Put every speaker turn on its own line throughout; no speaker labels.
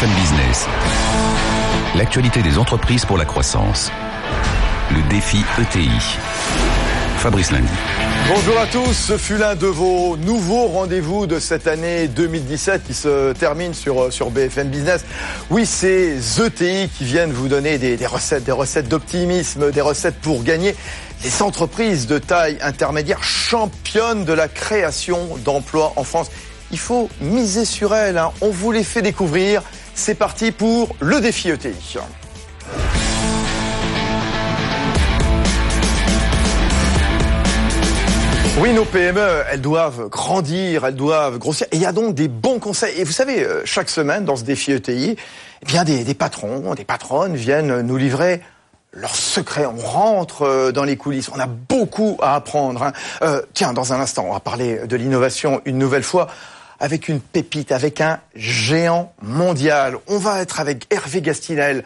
BFM Business. L'actualité des entreprises pour la croissance. Le défi ETI. Fabrice Lundi.
Bonjour à tous, ce fut l'un de vos nouveaux rendez-vous de cette année 2017 qui se termine sur, sur BFM Business. Oui, c'est ETI qui viennent vous donner des, des recettes, des recettes d'optimisme, des recettes pour gagner. Les entreprises de taille intermédiaire championnes de la création d'emplois en France. Il faut miser sur elles, hein. on vous les fait découvrir. C'est parti pour le défi ETI. Oui, nos PME, elles doivent grandir, elles doivent grossir. Et il y a donc des bons conseils. Et vous savez, euh, chaque semaine, dans ce défi ETI, eh bien, des, des patrons, des patronnes viennent nous livrer leurs secrets. On rentre euh, dans les coulisses. On a beaucoup à apprendre. Hein. Euh, tiens, dans un instant, on va parler de l'innovation une nouvelle fois avec une pépite, avec un géant mondial. On va être avec Hervé Gastinel,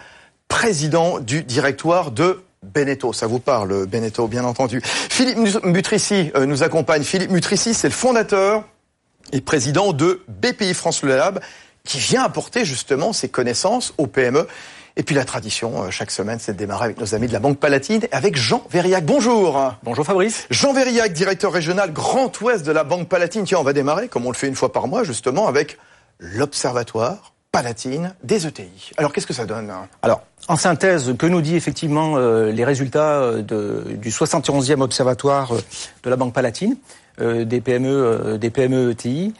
président du directoire de Beneteau. Ça vous parle, Beneteau, bien entendu. Philippe Mutrici euh, nous accompagne. Philippe Mutrici, c'est le fondateur et président de BPI France Le Lab, qui vient apporter justement ses connaissances aux PME. Et puis la tradition, euh, chaque semaine, c'est de démarrer avec nos amis de la Banque Palatine, avec Jean Verriac. Bonjour.
Bonjour Fabrice.
Jean Verriac, directeur régional Grand Ouest de la Banque Palatine. Tiens, on va démarrer, comme on le fait une fois par mois, justement, avec l'Observatoire Palatine des ETI. Alors, qu'est-ce que ça donne
Alors, en synthèse, que nous dit effectivement euh, les résultats euh, de, du 71e Observatoire de la Banque Palatine, euh, des PME, des PME ETI,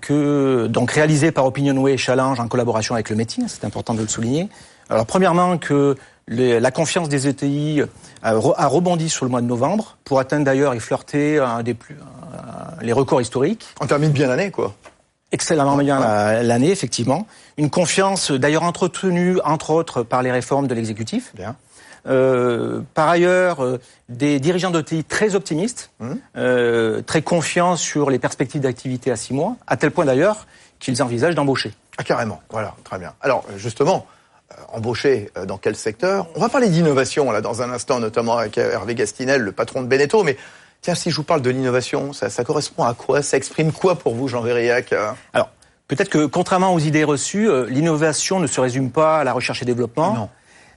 que, donc réalisé par Opinionway Challenge en collaboration avec le métier, c'est important de le souligner. Alors, premièrement, que les, la confiance des ETI a, a, rebondi sur le mois de novembre, pour atteindre d'ailleurs et flirter un des plus, un, les records historiques.
On termine bien l'année, quoi
excellemment bien l'année, effectivement. Une confiance d'ailleurs entretenue, entre autres, par les réformes de l'exécutif. Euh, par ailleurs, euh, des dirigeants d'OTI très optimistes, mmh. euh, très confiants sur les perspectives d'activité à six mois, à tel point d'ailleurs qu'ils envisagent d'embaucher.
Ah, carrément, voilà, très bien. Alors, justement, euh, embaucher euh, dans quel secteur On va parler d'innovation, là, dans un instant, notamment avec Hervé Gastinel, le patron de Beneteau, mais Tiens, si je vous parle de l'innovation, ça, ça, correspond à quoi? Ça exprime quoi pour vous, Jean Verriac
Alors, peut-être que contrairement aux idées reçues, euh, l'innovation ne se résume pas à la recherche et développement.
Non.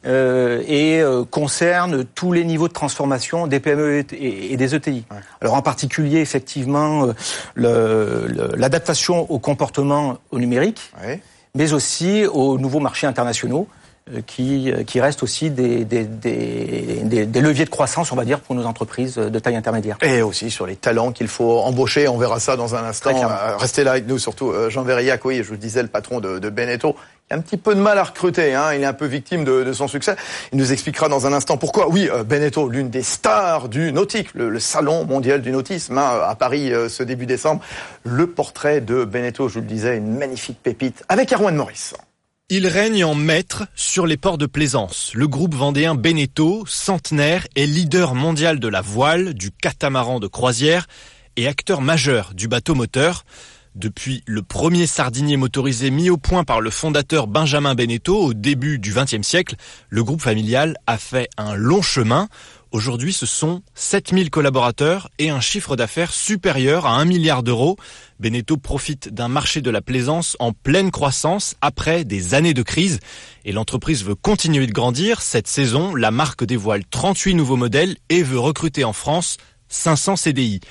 Euh, et euh, concerne tous les niveaux de transformation des PME et, et des ETI. Ouais. Alors en particulier, effectivement, euh, l'adaptation au comportement au numérique, ouais. Mais aussi aux nouveaux marchés internationaux. Euh, qui, euh, qui restent aussi des, des, des, des, leviers de croissance, on va dire, pour nos entreprises de taille intermédiaire.
Et aussi sur les talents qu'il faut embaucher, on verra ça dans un instant. Euh, restez là avec nous, surtout Jean Verriac, oui, je vous disais, le patron de, de Beneteau, un petit peu de mal à recruter, hein. il est un peu victime de, son succès. Il nous expliquera dans un instant pourquoi. Oui, euh, Beneteau, l'une des stars du nautique, le, salon mondial du nautisme hein, à Paris euh, ce début décembre. Le portrait de Beneteau, je vous le disais, une magnifique pépite avec Erwan Maurice.
Il règne en maître sur les ports de plaisance. Le groupe vendéen Beneteau, centenaire, est leader mondial de la voile, du catamaran de croisière et acteur majeur du bateau moteur. Depuis le premier sardinier motorisé mis au point par le fondateur Benjamin Beneteau au début du XXe siècle, le groupe familial a fait un long chemin. Aujourd'hui, ce sont 7000 collaborateurs et un chiffre d'affaires supérieur à 1 milliard d'euros. Beneteau profite d'un marché de la plaisance en pleine croissance après des années de crise et l'entreprise veut continuer de grandir. Cette saison, la marque dévoile 38 nouveaux modèles et veut recruter en France 500 CDI.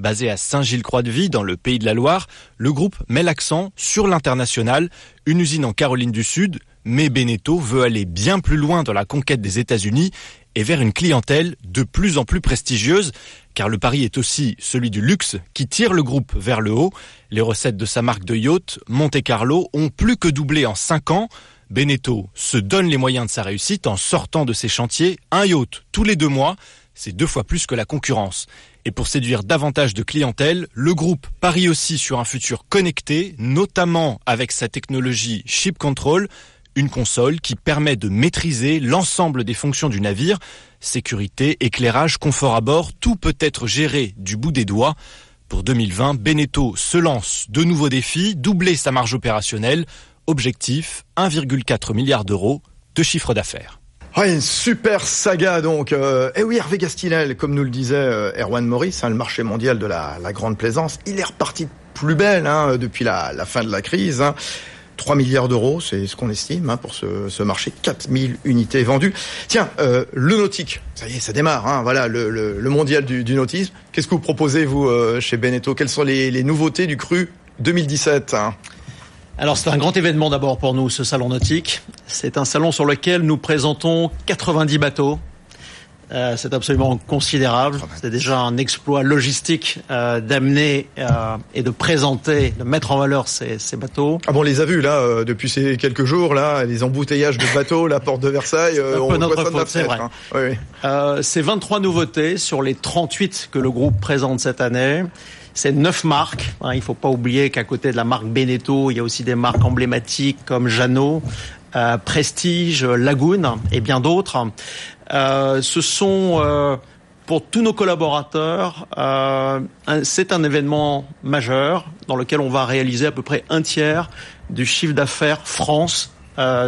Basé à Saint-Gilles-Croix-de-Vie, dans le Pays de la Loire, le groupe met l'accent sur l'international, une usine en Caroline du Sud, mais Beneteau veut aller bien plus loin dans la conquête des États-Unis et vers une clientèle de plus en plus prestigieuse, car le pari est aussi celui du luxe qui tire le groupe vers le haut. Les recettes de sa marque de yacht, Monte Carlo, ont plus que doublé en 5 ans. Beneteau se donne les moyens de sa réussite en sortant de ses chantiers un yacht tous les deux mois. C'est deux fois plus que la concurrence. Et pour séduire davantage de clientèle, le groupe parie aussi sur un futur connecté, notamment avec sa technologie Ship Control, une console qui permet de maîtriser l'ensemble des fonctions du navire. Sécurité, éclairage, confort à bord, tout peut être géré du bout des doigts. Pour 2020, Beneteau se lance de nouveaux défis, doubler sa marge opérationnelle. Objectif, 1,4 milliard d'euros de chiffre d'affaires.
Ah, une super saga donc. Euh, et oui, Hervé Gastinel, comme nous le disait euh, Erwan Maurice, hein, le marché mondial de la, grande plaisance, il est reparti plus belle hein, depuis la, fin de la crise. Hein. 3 milliards d'euros, c'est ce qu'on estime hein, pour ce, marché. 4000 unités vendues. Tiens, euh, le nautique, ça y est, ça démarre. Voilà, le, mondial du, nautisme. Qu'est-ce que vous proposez, vous, chez Beneteau? Quelles sont les, nouveautés du cru 2017 hein?
Alors c'est un grand événement d'abord pour nous, ce salon nautique. C'est un salon sur lequel nous présentons 90 bateaux euh, c'est absolument considérable. C'est déjà un exploit logistique euh, d'amener euh, et de présenter, de mettre en valeur ces, ces bateaux.
Ah bon, on les a vus là euh, depuis ces quelques jours là, les embouteillages de bateaux, la porte de Versailles.
Euh, on notre faute, c'est vrai. Hein. Oui, oui. c'est 23 nouveautés sur les 38 que le groupe présente cette année. C'est neuf marques. Hein, il ne faut pas oublier qu'à côté de la marque Beneteau, il y a aussi des marques emblématiques comme Jeannot, euh, Prestige, Lagoon et bien d'autres. Euh, ce sont euh, pour tous nos collaborateurs, euh, c'est un événement majeur dans lequel on va réaliser à peu près un tiers du chiffre d'affaires France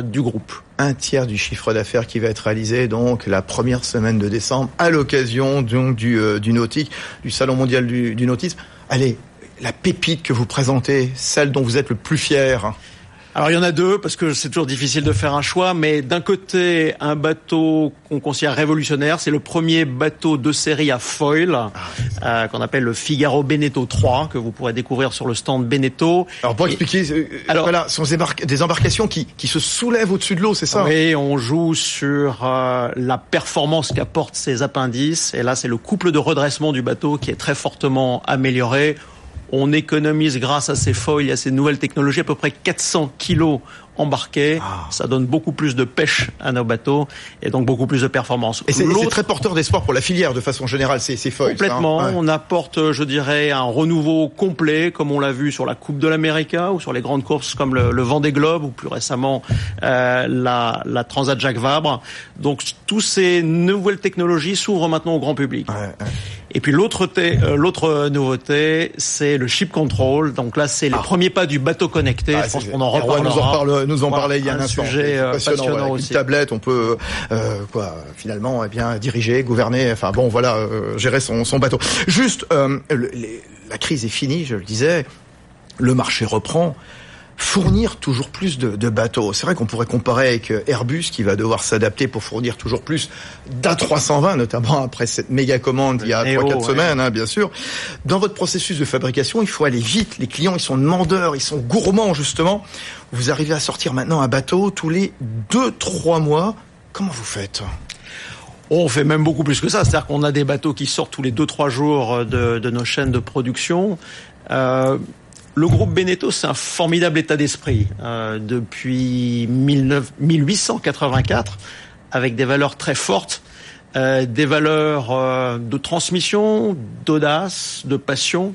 du groupe.
Un tiers du chiffre d'affaires qui va être réalisé donc la première semaine de décembre à l'occasion du, du nautique, du salon mondial du, du nautisme. Allez, la pépite que vous présentez, celle dont vous êtes le plus fier.
Alors il y en a deux parce que c'est toujours difficile de faire un choix, mais d'un côté un bateau qu'on considère révolutionnaire, c'est le premier bateau de série à foil ah, euh, qu'on appelle le Figaro Beneteau 3 que vous pourrez découvrir sur le stand Beneteau.
Alors pour expliquer, Et, euh, alors voilà, ce sont des embarcations qui, qui se soulèvent au-dessus de l'eau, c'est ça?
Oui, on joue sur euh, la performance qu'apportent ces appendices, et là c'est le couple de redressement du bateau qui est très fortement amélioré. On économise grâce à ces foils et à ces nouvelles technologies à peu près 400 kilos embarqués. Ah. Ça donne beaucoup plus de pêche à nos bateaux et donc beaucoup plus de performance.
Et c'est très porteur d'espoir pour la filière de façon générale, ces, ces foils.
Complètement. Hein ouais. On apporte, je dirais, un renouveau complet, comme on l'a vu sur la Coupe de l'Amérique ou sur les grandes courses comme le, le Vendée Globe ou plus récemment euh, la, la Transat Jacques Vabre. Donc, toutes ces nouvelles technologies s'ouvrent maintenant au grand public.
Ouais, ouais.
Et puis l'autre euh, l'autre nouveauté, c'est le ship control. Donc là, c'est ah. les premiers pas du bateau connecté.
Ah,
je pense qu'on en reparlera.
Nous en, parle, nous en voilà, parlait il y a un,
un
instant.
Sujet euh, passionnant, passionnant
voilà,
aussi.
Une tablette, on peut euh, quoi finalement eh bien diriger, gouverner. Enfin bon, voilà, euh, gérer son, son bateau. Juste, euh, le, les, la crise est finie, je le disais. Le marché reprend fournir toujours plus de, de bateaux. C'est vrai qu'on pourrait comparer avec Airbus qui va devoir s'adapter pour fournir toujours plus d'A320, notamment après cette méga commande il y a 3-4 ouais. semaines, hein, bien sûr. Dans votre processus de fabrication, il faut aller vite. Les clients, ils sont demandeurs, ils sont gourmands, justement. Vous arrivez à sortir maintenant un bateau tous les 2-3 mois. Comment vous faites?
On fait même beaucoup plus que ça, c'est-à-dire qu'on a des bateaux qui sortent tous les 2-3 jours de, de, nos chaînes de production. Euh, le groupe Beneteau, c'est un formidable état d'esprit euh, depuis 19, 1884, avec des valeurs très fortes, euh, des valeurs euh, de transmission, d'audace, de passion,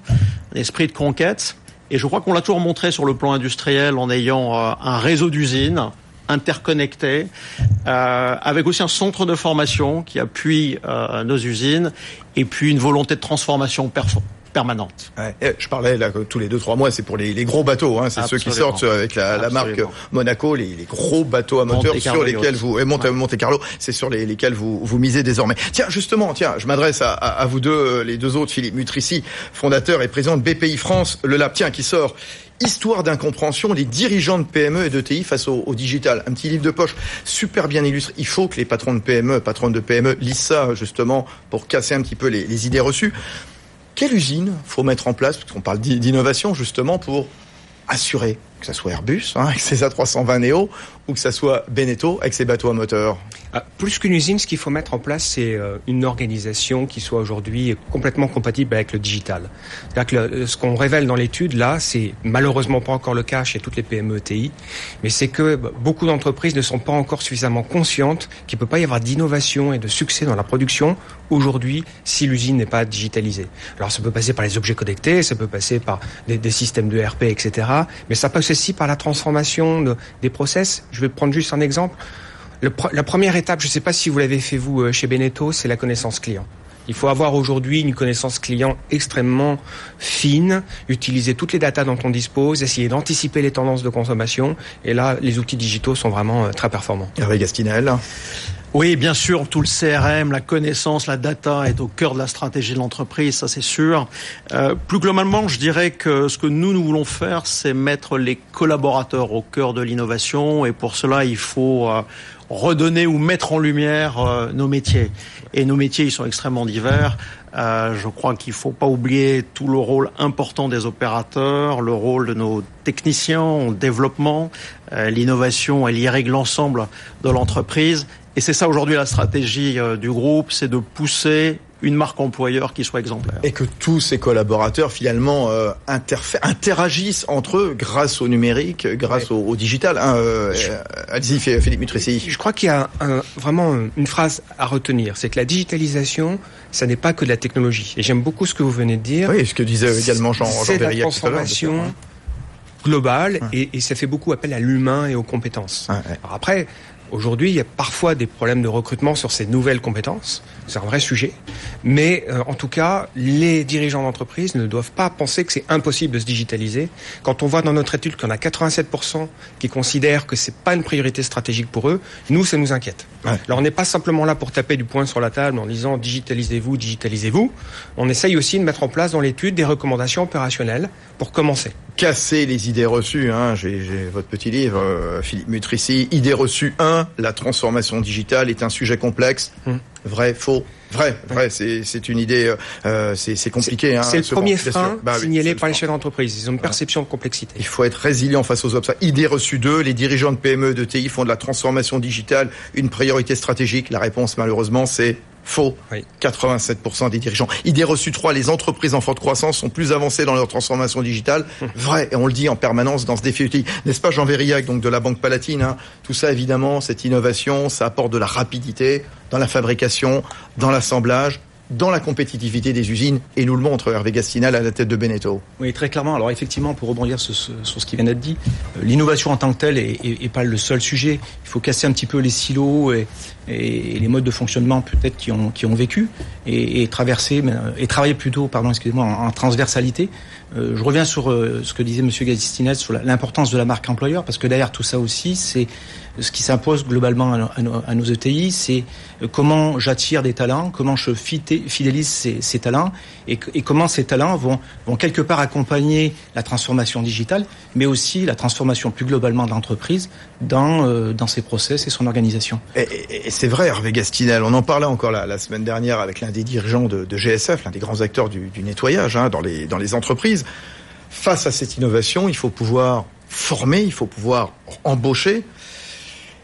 un esprit de conquête. Et je crois qu'on l'a toujours montré sur le plan industriel en ayant euh, un réseau d'usines interconnectés, euh, avec aussi un centre de formation qui appuie nos usines, et puis une volonté de transformation permanente.
Ouais, je parlais là tous les deux trois mois, c'est pour les, les, gros bateaux, hein, c'est ceux qui sortent avec la, la marque Monaco, les, les, gros bateaux à moteur sur lesquels vous et Monte, ouais. Monte Carlo, c'est sur les, lesquels vous vous misez désormais. Tiens, justement, tiens, je m'adresse à, à, à, vous deux, les deux autres, Philippe Mutrici, fondateur et président de BPI France, le Lab, tiens, qui sort Histoire d'incompréhension des dirigeants de PME et d'ETI face au, au, digital. Un petit livre de poche super bien illustré. Il faut que les patrons de PME, patrons de PME lisent ça justement pour casser un petit peu les, les idées reçues. Quelle usine faut mettre en place, parce qu'on parle d'innovation justement, pour assurer que ça soit Airbus avec ses A320 Neo ou que ça soit Beneteau avec ses bateaux à moteur?
Plus qu'une usine, ce qu'il faut mettre en place, c'est euh, une organisation qui soit aujourd'hui complètement compatible avec le digital. Le, ce qu'on révèle dans l'étude, là, c'est malheureusement pas encore le cas chez toutes les PME TI, mais c'est que beaucoup d'entreprises ne sont pas encore suffisamment conscientes qu'il ne peut pas y avoir d'innovation et de succès dans la production aujourd'hui si l'usine n'est pas digitalisée. Alors ça peut passer par les objets connectés, ça peut passer par des, systèmes de RP, etc. Mais ça passe aussi par la transformation de, des process. Je vais prendre juste un exemple. Le, la première étape, je ne sais pas si vous l'avez fait vous euh, chez Beneteau, c'est la connaissance client. Il faut avoir aujourd'hui une connaissance client extrêmement fine, utiliser toutes les datas dont on dispose, essayer d'anticiper les tendances de consommation. Et là, les outils digitaux sont vraiment euh, très performants.
Hervé Gastinel
Oui, bien sûr, tout le CRM, la connaissance, la data est au cœur de la stratégie de l'entreprise, ça c'est sûr. Euh, plus globalement, je dirais que ce que nous, nous voulons faire, c'est mettre les collaborateurs au cœur de l'innovation et pour cela, il faut euh, redonner ou mettre en lumière euh, nos métiers. Et nos métiers, ils sont extrêmement divers. Euh, je crois qu'il faut pas oublier tout le rôle important des opérateurs, le rôle de nos techniciens en développement. Euh, L'innovation, elle irrigue l'ensemble de l'entreprise. Et c'est ça aujourd'hui la stratégie euh, du groupe, c'est de pousser une marque employeur qui soit exemplaire.
Et que tous ces collaborateurs finalement euh, interagissent entre eux grâce au numérique, grâce au, au, digital. Hein, euh, Allez-y, Philippe Mutressi.
Je crois qu'il y a un, vraiment une phrase à retenir, c'est que la digitalisation, ça n'est pas que de la technologie. Et j'aime beaucoup ce que vous venez de dire.
Oui, ce que disait également Jean, Jean
C'est la transformation globale et, et, ça fait beaucoup appel à l'humain et aux compétences.
Ouais, ouais.
Alors après, Aujourd'hui, il y a parfois des problèmes de recrutement sur ces nouvelles compétences. C'est un vrai sujet. Mais euh, en tout cas, les dirigeants d'entreprise ne doivent pas penser que c'est impossible de se digitaliser. Quand on voit dans notre étude qu'on a 87% qui considèrent que c'est pas une priorité stratégique pour eux, nous, ça nous inquiète.
Ouais.
Alors on n'est pas simplement là pour taper du poing sur la table en disant digitalisez-vous, digitalisez-vous. On essaye aussi de mettre en place dans l'étude des recommandations opérationnelles pour commencer.
Casser les idées reçues. Hein. J'ai votre petit livre, euh, Philippe Mutrici, Idées reçues 1, la transformation digitale est un sujet complexe.
Hum.
Vrai, faux Vrai, vrai, c'est une idée, euh, c'est compliqué.
C'est
hein,
le premier frein
bah,
signalé
oui,
par les chefs d'entreprise. Ils ont une perception de complexité.
Il faut être résilient face aux obstacles. Idée reçue 2, les dirigeants de PME, de TI font de la transformation digitale une priorité stratégique. La réponse, malheureusement, c'est Faux.
Oui.
87% des dirigeants. Idée reçue 3, les entreprises en forte croissance sont plus avancées dans leur transformation digitale. Vrai, et on le dit en permanence dans ce défi ETI. N'est-ce pas Jean Verillac, donc de la Banque Palatine hein? Tout ça, évidemment, cette innovation, ça apporte de la rapidité dans la fabrication, dans l'assemblage, dans la compétitivité des usines et nous le montre Hervé Gastinal à la tête de Beneteau.
Oui, très clairement. Alors effectivement, pour rebondir sur ce, qui vient d'être dit, euh, l'innovation en tant que telle est, est, est, pas le seul sujet. Il faut casser un petit peu les silos et, les modes de fonctionnement peut-être qui ont, vécu et, traverser et travailler plutôt, pardon, excusez-moi, en, transversalité. Euh, je reviens sur euh, ce que disait Monsieur Gastinel sur l'importance de la marque employeur parce que derrière tout ça aussi, c'est ce qui s'impose globalement à, nos, ETI, c'est comment j'attire des talents, comment je fidélise ces talents et, comment ces talents vont, vont quelque part accompagner la transformation digitale, mais aussi la transformation plus globalement de l'entreprise dans, euh, dans ses process et son organisation.
Et, c'est vrai, Hervé Gastinel, on en parlait encore la, semaine dernière avec l'un des dirigeants de, GSF, l'un des grands acteurs du, nettoyage hein, dans, les, dans les entreprises. Face à cette innovation, il faut pouvoir former, il faut pouvoir embaucher.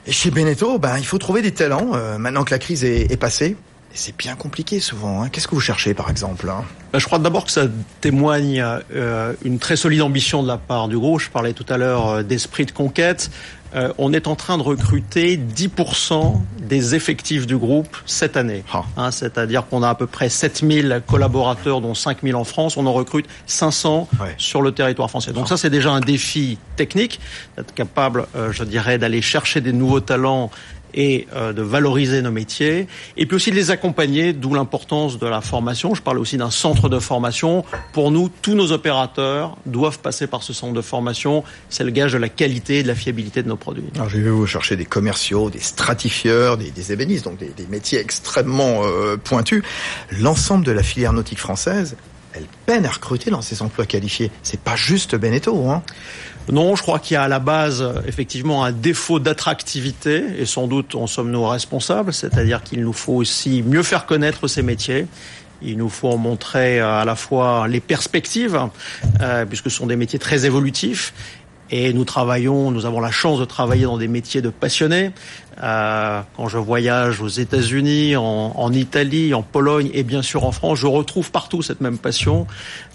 Et chez Beneteau, ben, il faut trouver des talents, euh, maintenant que la crise est passée. Et c'est bien compliqué souvent. Hein. Qu'est-ce que vous cherchez, par exemple hein?
Ben, Je crois d'abord que ça témoigne euh, une très solide ambition de la part du groupe. Je parlais tout à l'heure euh, d'esprit de conquête. Euh, on est en train de recruter 10% des effectifs du groupe cette année.
Ah.
Hein, C'est-à-dire qu'on a à peu près 7000 collaborateurs, dont 5000 en France. On en recrute 500
ouais.
sur le territoire français. Donc
Ah.
ça, c'est déjà un défi technique, d'être capable, euh, je dirais, d'aller chercher des nouveaux talents et euh, de valoriser nos métiers, et puis aussi de les accompagner, d'où l'importance de la formation. Je parle aussi d'un centre de formation. Pour nous, tous nos opérateurs doivent passer par ce centre de formation. C'est le gage de la qualité et de la fiabilité de nos produits.
Alors, j'ai vu vous chercher des commerciaux, des stratifieurs, des, ébénistes, donc des, des métiers extrêmement euh, pointus. L'ensemble de la filière nautique française, elle peine à recruter dans ces emplois qualifiés. C'est pas juste Beneteau, hein
non, je crois qu'il y a à la base effectivement un défaut d'attractivité et sans doute en sommes nous responsables, c'est-à-dire qu'il nous faut aussi mieux faire connaître ces métiers. Il nous faut en montrer à la fois les perspectives, euh, puisque ce sont des métiers très évolutifs, et nous travaillons, nous avons la chance de travailler dans des métiers de passionnés. Euh, quand je voyage aux États-Unis, en, en, Italie, en Pologne et bien sûr en France, je retrouve partout cette même passion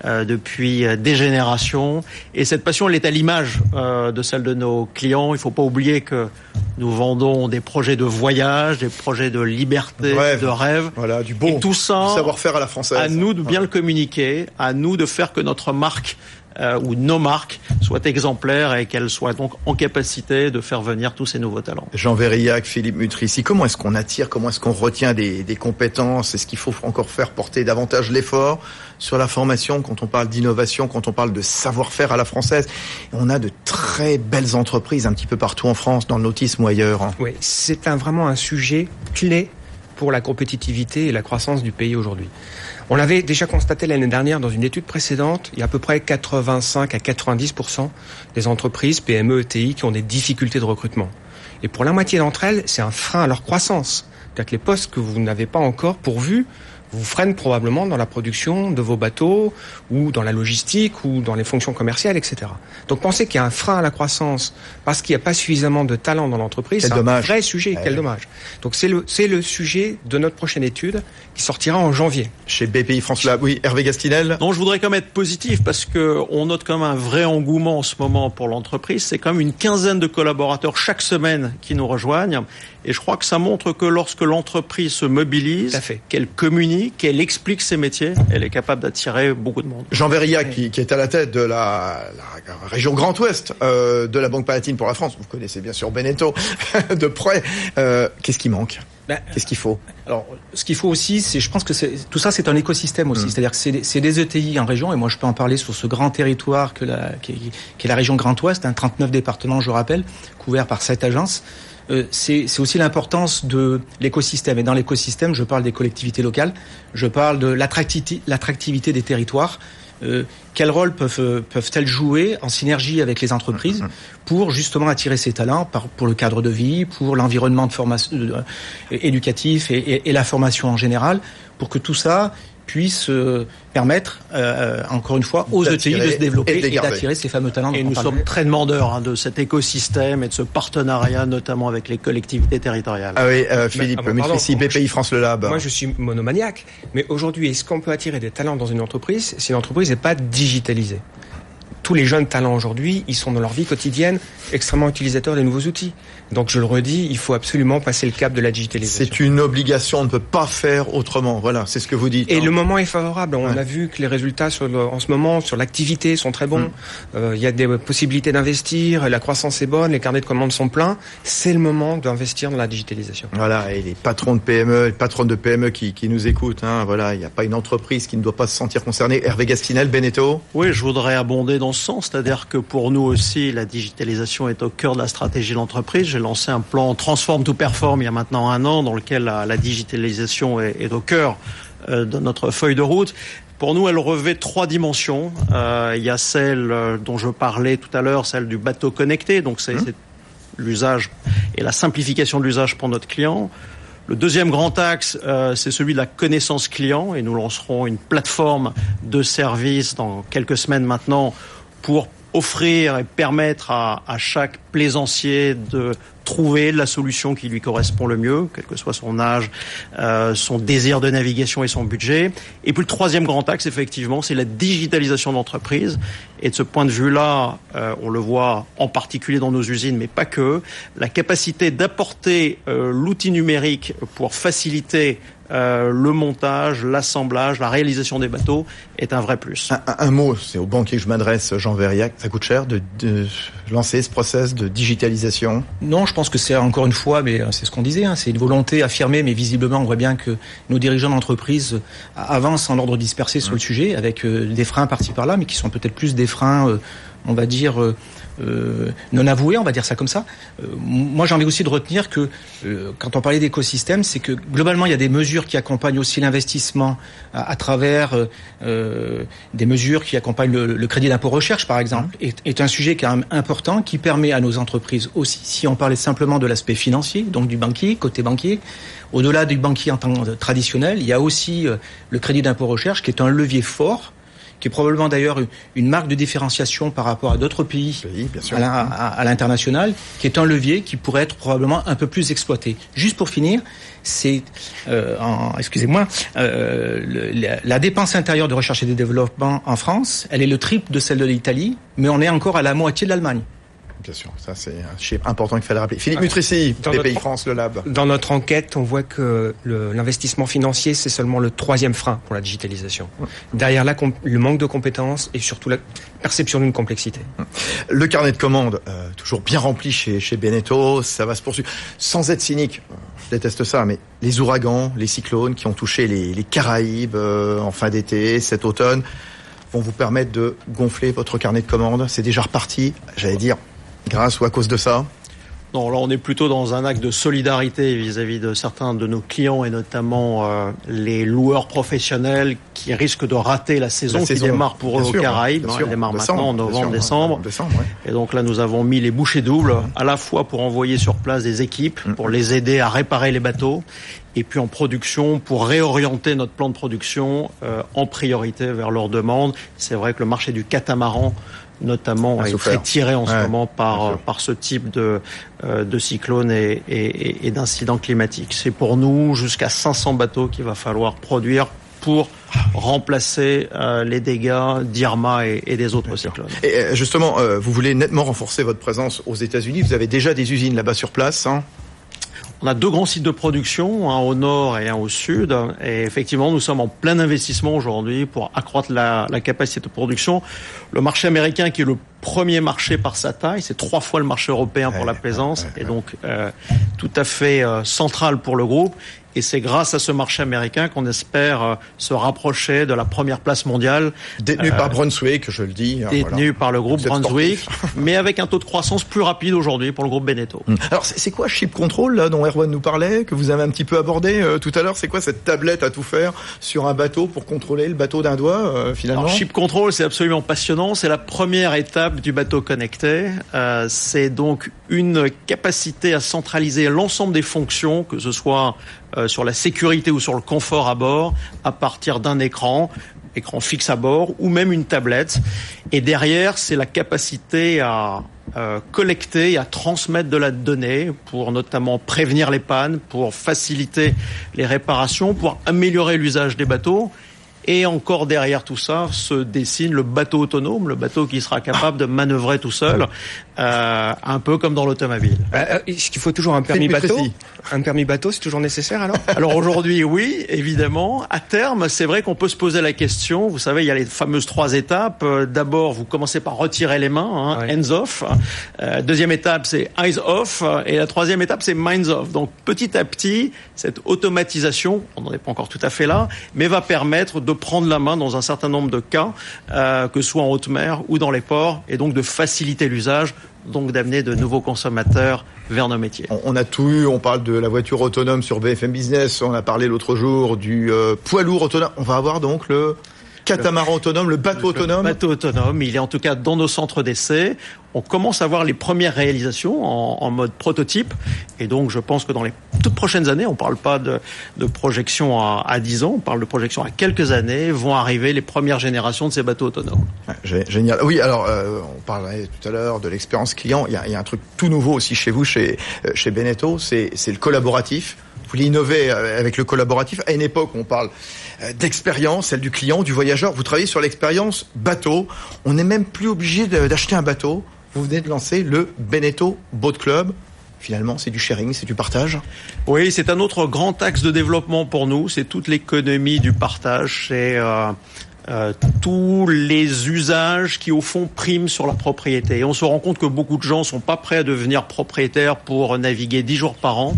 euh, depuis des générations. Et cette passion, elle est à l'image euh, de celle de nos clients. Il ne faut pas oublier que nous vendons des projets de voyage, des projets de liberté, de rêve.
Voilà, du bon
et tout ça,
savoir-faire à la française.
À nous de bien ouais. le communiquer, à nous de faire que notre marque euh, où nos marques soient exemplaires et qu'elles soient donc en capacité de faire venir tous ces nouveaux talents.
Jean Verillac, Philippe Mutrici, comment est-ce qu'on attire, comment est-ce qu'on retient des, des compétences? Est-ce qu'il faut encore faire porter davantage l'effort sur la formation quand on parle d'innovation, quand on parle de savoir-faire à la française? On a de très belles entreprises un petit peu partout en France, dans le nautisme ou ailleurs. hein.
Oui, c'est un, vraiment un sujet clé pour la compétitivité et la croissance du pays aujourd'hui. On l'avait déjà constaté l'année dernière dans une étude précédente, il y a à peu près 85 à 90% des entreprises PME ETI qui ont des difficultés de recrutement. Et pour la moitié d'entre elles, c'est un frein à leur croissance. C'est-à-dire que les postes que vous n'avez pas encore pourvus vous freinent probablement dans la production de vos bateaux ou dans la logistique ou dans les fonctions commerciales, etc. Donc pensez qu'il y a un frein à la croissance parce qu'il n'y a pas suffisamment de talent dans l'entreprise.
Quel
C'est un
dommage.
vrai sujet,
Ouais.
quel dommage. Donc c'est le, c'est le sujet de notre prochaine étude qui sortira en janvier.
Chez BPI France Lab, oui, Hervé Gastinel
Non, je voudrais quand même être positif parce que on note quand même un vrai engouement en ce moment pour l'entreprise. C'est quand même une quinzaine de collaborateurs chaque semaine qui nous rejoignent. Et je crois que ça montre que lorsque l'entreprise se mobilise,
Tout à fait.
qu'elle communique, qu'elle explique ses métiers, elle est capable d'attirer beaucoup de monde.
Jean Verillac, qui, qui est à la tête de la, la région Grand Ouest euh, de la Banque Palatine pour la France. Vous connaissez bien sûr Beneteau de près. Euh, Qu'est-ce qui manque?
Ben,
Qu'est-ce qu'il faut?
Alors, ce qu'il faut aussi, c'est, je pense que c'est, tout ça, c'est un écosystème aussi. C'est-à-dire que c'est, des- c'est des ETI en région, et moi, je peux en parler sur ce grand territoire que la, qui, est, qui est la région Grand Ouest, un 39 départements, je rappelle, couverts par cette agence. Euh, c'est, c'est aussi l'importance de l'écosystème. Et dans l'écosystème, je parle des collectivités locales, je parle de l'attractivité, l'attractivité des territoires. Euh, quel rôle peuvent, euh, peuvent-elles jouer en synergie avec les entreprises pour justement attirer ces talents par, pour le cadre de vie, pour l'environnement de formation euh, éducatif et, et- et la formation en général, pour que tout ça puisse euh, permettre, euh, encore une fois, aux ETI de se développer
et
d'attirer ces fameux talents.
Et nous sommes très demandeurs hein, de cet écosystème et de ce partenariat, notamment avec les collectivités territoriales.
Ah oui, euh, Philippe
ah bon, pardon.
Mutrici, BPI France Le Lab.
Moi, je suis monomaniaque. Mais aujourd'hui, est-ce qu'on peut attirer des talents dans une entreprise si l'entreprise n'est pas digitalisée? Tous les jeunes talents aujourd'hui, ils sont dans leur vie quotidienne extrêmement utilisateurs des nouveaux outils. Donc, je le redis, il faut absolument passer le cap de la digitalisation.
C'est une obligation, on ne peut pas faire autrement. Voilà, c'est ce que vous dites.
Et
hein.
le moment est favorable. On
Ouais.
a vu que les résultats sur le- en ce moment sur l'activité sont très bons.
Mm.
Euh, Il y a des possibilités d'investir. La croissance est bonne. Les carnets de commandes sont pleins. C'est le moment d'investir dans la digitalisation.
Voilà, et les patrons de PME, les patronnes de PME qui, qui nous écoutent, hein, voilà, il n'y a pas une entreprise qui ne doit pas se sentir concernée. Hervé Gastinel, Beneteau?
Oui, je voudrais abonder dans ce sens, c'est-à-dire que pour nous aussi, la digitalisation est au cœur de la stratégie de l'entreprise. J'ai lancé un plan Transform to Perform il y a maintenant un an, dans lequel la, la digitalisation est, est au cœur euh, de notre feuille de route. Pour nous, elle revêt trois dimensions. Euh, il y a celle euh, dont je parlais tout à l'heure, celle du bateau connecté, donc c'est c'est l'usage et la simplification de l'usage pour notre client. Le deuxième grand axe, euh, c'est celui de la connaissance client et nous lancerons une plateforme de services dans quelques semaines maintenant pour offrir et permettre à, chaque plaisancier de trouver la solution qui lui correspond le mieux, quel que soit son âge, euh, son désir de navigation et son budget. Et puis le troisième grand axe, effectivement, c'est la digitalisation de l'entreprise. Et de ce point de vue-là, euh, on le voit en particulier dans nos usines, mais pas que, la capacité d'apporter euh, l'outil numérique pour faciliter euh, le montage, l'assemblage, la réalisation des bateaux est un vrai plus.
Un, un- un mot, c'est au banquier que je m'adresse, Jean Verillac. Ça coûte cher de, de lancer ce process de digitalisation?
Non, je pense que c'est encore une fois, mais euh, c'est ce qu'on disait, hein, c'est une volonté affirmée, mais visiblement on voit bien que nos dirigeants d'entreprise euh, avancent en ordre dispersé sur le sujet, avec euh, des freins par-ci par-là, mais qui sont peut-être plus des freins, euh, on va dire, euh, euh, non avoués, on va dire ça comme ça. Euh, moi j'ai envie aussi de retenir que euh, quand on parlait d'écosystème, c'est que globalement il y a des mesures qui accompagnent aussi l'investissement à, à travers des mesures qui accompagnent le, le crédit d'impôt recherche par exemple, est, est un sujet quand même important qui permet à nos entreprises aussi, si on parlait simplement de l'aspect financier, donc du banquier, côté banquier, au-delà du banquier en tant que traditionnel, il y a aussi le crédit d'impôt recherche qui est un levier fort qui est probablement d'ailleurs une- marque de différenciation par rapport à d'autres pays à l'international, qui est un levier qui pourrait être probablement un peu plus exploité. Juste pour finir, c'est, euh, excusez-moi, euh, la dépense intérieure de recherche et de développement en France, elle est le triple de celle de l'Italie, mais on est encore à la moitié de l'Allemagne.
Ça c'est un chiffre important qu'il fallait rappeler. Philippe Mutrici, BPI France, le Lab.
Dans notre enquête, on voit que l'investissement financier, c'est seulement le troisième frein pour la digitalisation. Derrière là, le manque de compétences et surtout la perception d'une complexité.
Le carnet de commandes, euh, toujours bien rempli chez, chez Beneteau, ça va se poursuivre. Sans être cynique, je déteste ça, mais les ouragans, les cyclones qui ont touché les, les Caraïbes euh, en fin d'été, cet automne, vont vous permettre de gonfler votre carnet de commandes. C'est déjà reparti, j'allais dire, grâce ou à cause de ça
non, là on est plutôt dans un acte de solidarité vis-à-vis de certains de nos clients et notamment euh, les loueurs professionnels qui risquent de rater la saison, qui démarre pour eux aux Caraïbes. Hein, elle démarre maintenant en novembre, décembre. Et donc là nous avons mis les bouchées doubles, à la fois pour envoyer sur place des équipes, mm. pour les aider à réparer les bateaux, et puis en production pour réorienter notre plan de production euh, en priorité vers leurs demandes. C'est vrai que le marché du catamaran notamment est très tiré en ce moment par par ce type de euh, de cyclones et, et, et d'incidents climatiques. C'est pour nous jusqu'à 500 bateaux qu'il va falloir produire pour remplacer euh, les dégâts d'Irma et, et, des autres cyclones.
Et euh, justement, vous voulez nettement renforcer votre présence aux États-Unis. Vous avez déjà des usines là-bas sur place. Hein?
On a deux grands sites de production, un au nord et un au sud. Et effectivement, nous sommes en plein investissement aujourd'hui pour accroître la, la, capacité de production. Le marché américain, qui est le premier marché par sa taille, c'est trois fois le marché européen pour la plaisance, et donc euh, tout à fait euh, central pour le groupe. Et c'est grâce à ce marché américain qu'on espère euh, se rapprocher de la première place mondiale.
Détenu par Brunswick, je le dis.
Hein, détenu par le groupe Brunswick, mais avec un taux de croissance plus rapide aujourd'hui pour le groupe Beneteau.
Hum. Alors c'est quoi Ship Control là, dont Erwan nous parlait, que vous avez un petit peu abordé tout à l'heure? C'est quoi cette tablette à tout faire sur un bateau pour contrôler le bateau d'un doigt finalement Alors,
Ship Control, c'est absolument passionnant. C'est la première étape du bateau connecté. Euh, c'est donc une capacité à centraliser l'ensemble des fonctions, que ce soit euh, sur la sécurité ou sur le confort à bord, à partir d'un écran, écran fixe à bord, ou même une tablette. Et derrière, c'est la capacité à euh, collecter et à transmettre de la donnée pour notamment prévenir les pannes, pour faciliter les réparations, pour améliorer l'usage des bateaux et encore derrière tout ça se dessine le bateau autonome, le bateau qui sera capable de manœuvrer tout seul, euh, un peu comme dans l'automobile.
Euh, euh, est-ce qu'il faut toujours un permis bateau? Un permis bateau, c'est toujours nécessaire alors?
Alors aujourd'hui, oui, évidemment. À terme, c'est vrai qu'on peut se poser la question. Vous savez, il y a les fameuses trois étapes. D'abord, vous commencez par retirer les mains, hein, hands off. deuxième étape, c'est eyes off. Et la troisième étape, c'est minds off. Donc petit à petit, cette automatisation, on n'en est pas encore tout à fait là, mais va permettre de prendre la main dans un certain nombre de cas, euh, que ce soit en haute mer ou dans les ports, et donc de faciliter l'usage, donc d'amener de nouveaux consommateurs vers nos métiers.
On a tout eu, on parle de la voiture autonome sur BFM Business, on a parlé l'autre jour du euh, poids lourd autonome. On va avoir donc le catamaran autonome, le bateau autonome
Le bateau autonome, il est en tout cas dans nos centres d'essai. On commence à voir les premières réalisations en, mode prototype. Et donc, je pense que dans les toutes prochaines années, on ne parle pas de, de projection à, à, 10 ans, on parle de projection à quelques années, vont arriver les premières générations de ces bateaux autonomes.
Génial. Oui, alors, euh, on parlait tout à l'heure de l'expérience client. Il y, a, il y, a, un truc tout nouveau aussi chez vous, chez, euh, chez Beneteau, c'est le collaboratif. Vous voulez innover euh, avec le collaboratif. À une époque, on parle euh, d'expérience, celle du client, du voyageur. Vous travaillez sur l'expérience bateau. On n'est même plus obligé d'acheter un bateau. Vous venez de lancer le Beneteau Boat Club. Finalement, c'est du sharing, c'est du partage.
Oui, c'est un autre grand axe de développement pour nous. C'est toute l'économie du partage. C'est euh, tous les usages qui, au fond, priment sur la propriété. Et on se rend compte que beaucoup de gens sont pas prêts à devenir propriétaires pour naviguer dix jours par an.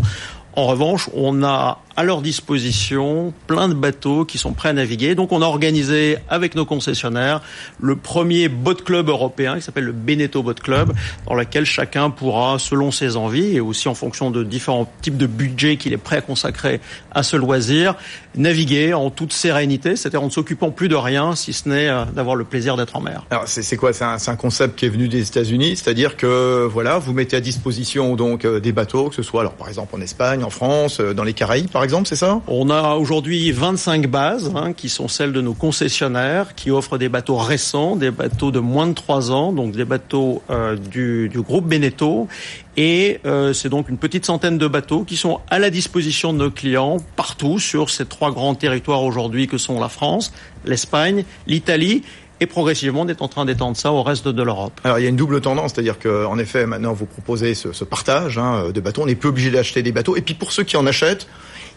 En revanche, on a à leur disposition plein de bateaux qui sont prêts à naviguer. Donc on a organisé avec nos concessionnaires le premier boat club européen qui s'appelle le Beneteau Boat Club dans lequel chacun pourra, selon ses envies et aussi en fonction de différents types de budgets qu'il est prêt à consacrer à ce loisir, naviguer en toute sérénité, c'est-à-dire en ne s'occupant plus de rien si ce n'est euh, d'avoir le plaisir d'être en mer.
Alors c'est quoi? C'est un, un, concept qui est venu des États-Unis, c'est-à-dire que voilà, vous mettez à disposition donc euh, des bateaux, que ce soit alors par exemple en Espagne, en France, euh, dans les Caraïbes par exemple c'est ça?
On a aujourd'hui 25 bases hein, qui sont celles de nos concessionnaires qui offrent des bateaux récents, des bateaux de moins de 3 ans, donc des bateaux euh, du, du, groupe Beneteau. Et euh, c'est donc une petite centaine de bateaux qui sont à la disposition de nos clients partout sur ces trois grands territoires aujourd'hui que sont la France, l'Espagne, l'Italie et progressivement on est en train d'étendre ça au reste de l'Europe.
Alors il y a une double tendance, c'est-à-dire qu'en effet maintenant vous proposez ce, ce partage hein, de bateaux, on n'est plus obligé d'acheter des bateaux, et puis pour ceux qui en achètent,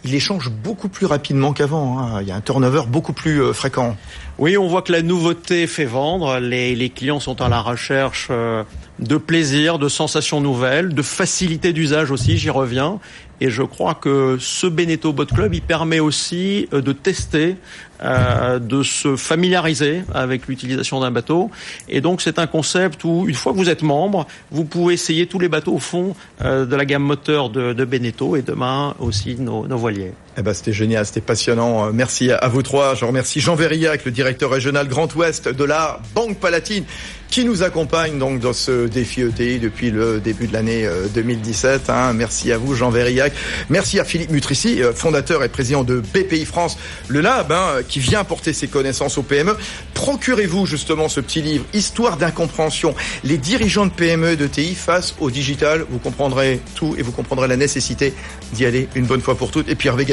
il échange beaucoup plus rapidement qu'avant. Hein. Il y a un turnover beaucoup plus euh, fréquent.
Oui, on voit que la nouveauté fait vendre. Les, clients sont à la recherche euh, de plaisir, de sensations nouvelles, de facilité d'usage aussi, j'y reviens. Et je crois que ce Beneteau Boat Club, il permet aussi euh, de tester, euh, de se familiariser avec l'utilisation d'un bateau. Et donc c'est un concept où, une fois que vous êtes membre, vous pouvez essayer tous les bateaux au fond euh, de la gamme moteur de, de Beneteau et demain aussi nos, nos voiliers.
Eh ben, c'était génial, c'était passionnant. Merci à vous trois. Je remercie Jean Verrillac, le directeur régional Grand Ouest de la Banque Palatine, qui nous accompagne donc dans ce défi ETI depuis le début de l'année 2017. Hein. Merci à vous, Jean Verrillac. Merci à Philippe Mutrici, fondateur et président de BPI France, le lab, hein, qui vient porter ses connaissances aux PME. Procurez-vous justement ce petit livre, Histoire d'incompréhension, les dirigeants de PME et de TI face au digital. Vous comprendrez tout et vous comprendrez la nécessité d'y aller une bonne fois pour toutes. Et puis Hervé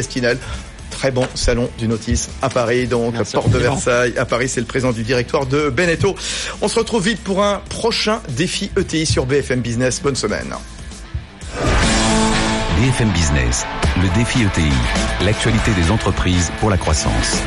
Très bon salon du Notice à Paris, donc
Merci
porte de. Versailles à Paris, c'est le président du directoire de Beneteau. On se retrouve vite pour un prochain défi ETI sur BFM Business. Bonne semaine.
BFM Business, le défi ETI, l'actualité des entreprises pour la croissance.